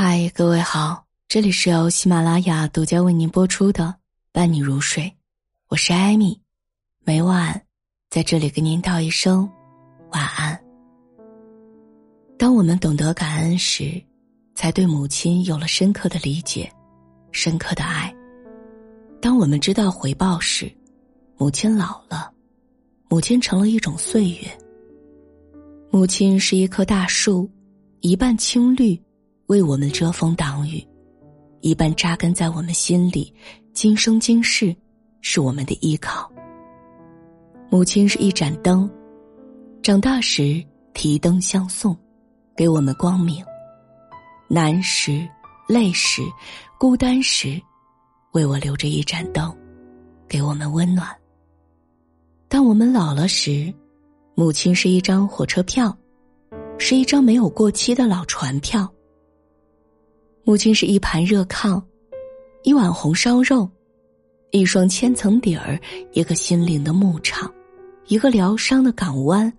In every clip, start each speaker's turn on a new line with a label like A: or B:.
A: 嗨，各位好，这里是由喜马拉雅独家为您播出的《伴你入睡》，我是艾米，每晚在这里跟您道一声晚安。当我们懂得感恩时，才对母亲有了深刻的理解，深刻的爱。当我们知道回报时，母亲老了，母亲成了一种岁月。母亲是一棵大树，一半青绿。为我们遮风挡雨，一半扎根在我们心里，今生今世是我们的依靠。母亲是一盏灯，长大时提灯相送，给我们光明；难时、累时、孤单时，为我留着一盏灯，给我们温暖。当我们老了时，母亲是一张火车票，是一张没有过期的老船票。母亲是一盘热炕，一碗红烧肉，一双千层底儿，一个心灵的牧场，一个疗伤的港湾，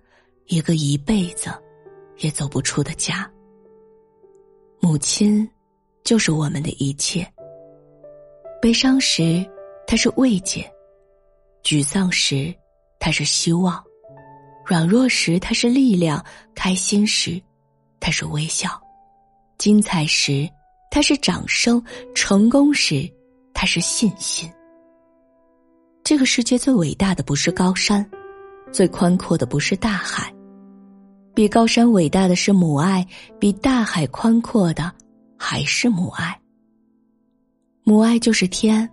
A: 一个一辈子也走不出的家。母亲就是我们的一切。悲伤时，她是慰藉；沮丧时，她是希望；软弱时，她是力量；开心时，她是微笑；精彩时。它是掌声，成功时，它是信心。这个世界最伟大的不是高山，最宽阔的不是大海，比高山伟大的是母爱，比大海宽阔的还是母爱。母爱就是天，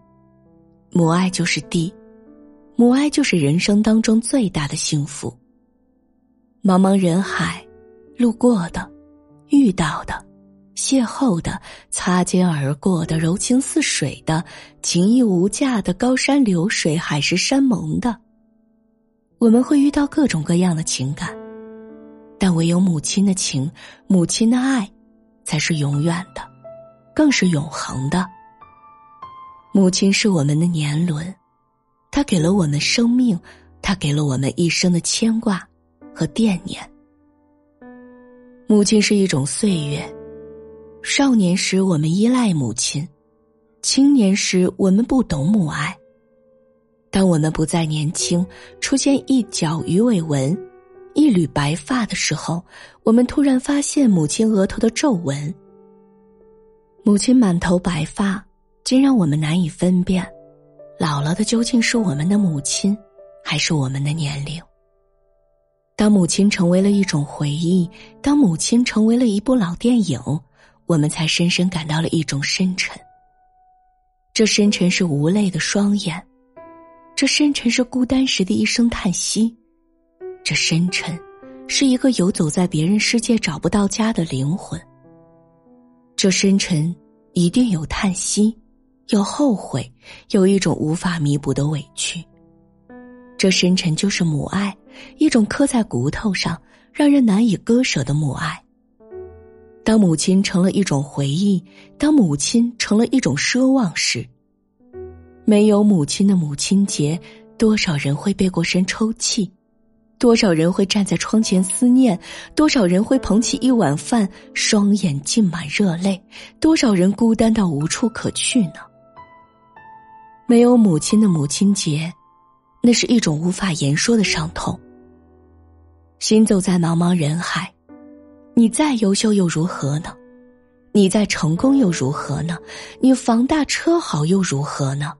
A: 母爱就是地，母爱就是人生当中最大的幸福。茫茫人海，路过的，遇到的。邂逅的、擦肩而过的、柔情似水的、情义无价的、高山流水、海誓山盟的，我们会遇到各种各样的情感，但唯有母亲的情、母亲的爱，才是永远的，更是永恒的。母亲是我们的年轮，她给了我们生命，她给了我们一生的牵挂和惦念。母亲是一种岁月。少年时，我们依赖母亲；青年时，我们不懂母爱。当我们不再年轻，出现一角鱼尾纹、一缕白发的时候，我们突然发现母亲额头的皱纹。母亲满头白发，竟让我们难以分辨，老了的究竟是我们的母亲，还是我们的年龄？当母亲成为了一种回忆，当母亲成为了一部老电影。我们才深深感到了一种深沉。这深沉是无泪的双眼，这深沉是孤单时的一声叹息，这深沉是一个游走在别人世界找不到家的灵魂。这深沉一定有叹息，有后悔，有一种无法弥补的委屈。这深沉就是母爱，一种刻在骨头上、让人难以割舍的母爱。当母亲成了一种回忆，当母亲成了一种奢望时，没有母亲的母亲节，多少人会背过身抽泣，多少人会站在窗前思念，多少人会捧起一碗饭，双眼浸满热泪，多少人孤单到无处可去呢？没有母亲的母亲节，那是一种无法言说的伤痛。行走在茫茫人海。你再优秀又如何呢？你再成功又如何呢？你房大车好又如何呢？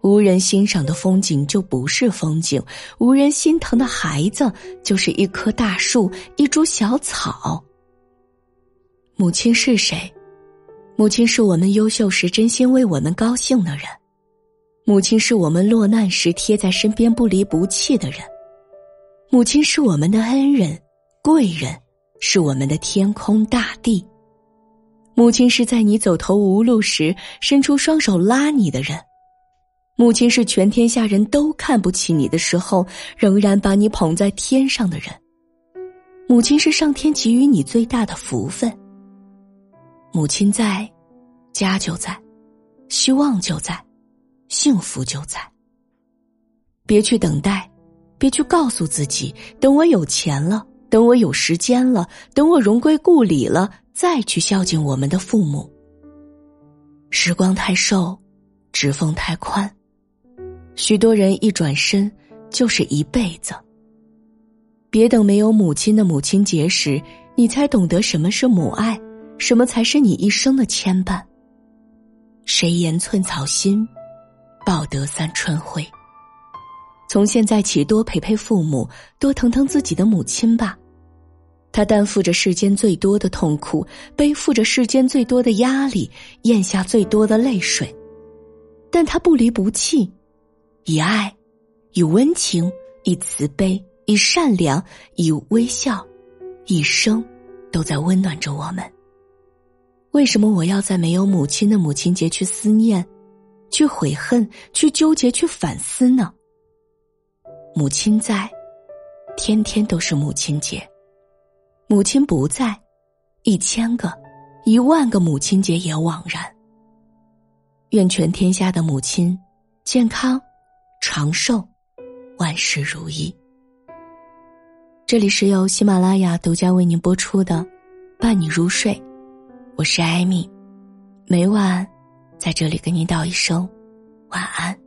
A: 无人欣赏的风景就不是风景，无人心疼的孩子就是一棵大树，一株小草。母亲是谁？母亲是我们优秀时真心为我们高兴的人，母亲是我们落难时贴在身边不离不弃的人，母亲是我们的恩人、贵人。是我们的天空大地，母亲是在你走投无路时伸出双手拉你的人，母亲是全天下人都看不起你的时候仍然把你捧在天上的人，母亲是上天给予你最大的福分。母亲在，家就在，希望就在，幸福就在。别去等待，别去告诉自己，等我有钱了。等我有时间了，等我荣归故里了，再去孝敬我们的父母。时光太瘦，指缝太宽，许多人一转身就是一辈子。别等没有母亲的母亲节时，你才懂得什么是母爱，什么才是你一生的牵绊。谁言寸草心，报得三春晖。从现在起，多陪陪父母，多疼疼自己的母亲吧。他担负着世间最多的痛苦，背负着世间最多的压力，咽下最多的泪水，但他不离不弃，以爱，以温情，以慈悲，以善良，以微笑，一生都在温暖着我们。为什么我要在没有母亲的母亲节去思念，去悔恨，去纠结，去反思呢？母亲在，天天都是母亲节。母亲不在，一千个、一万个母亲节也枉然。愿全天下的母亲健康、长寿、万事如意。这里是由喜马拉雅独家为您播出的《伴你入睡》，我是艾米，每晚在这里跟您道一声晚安。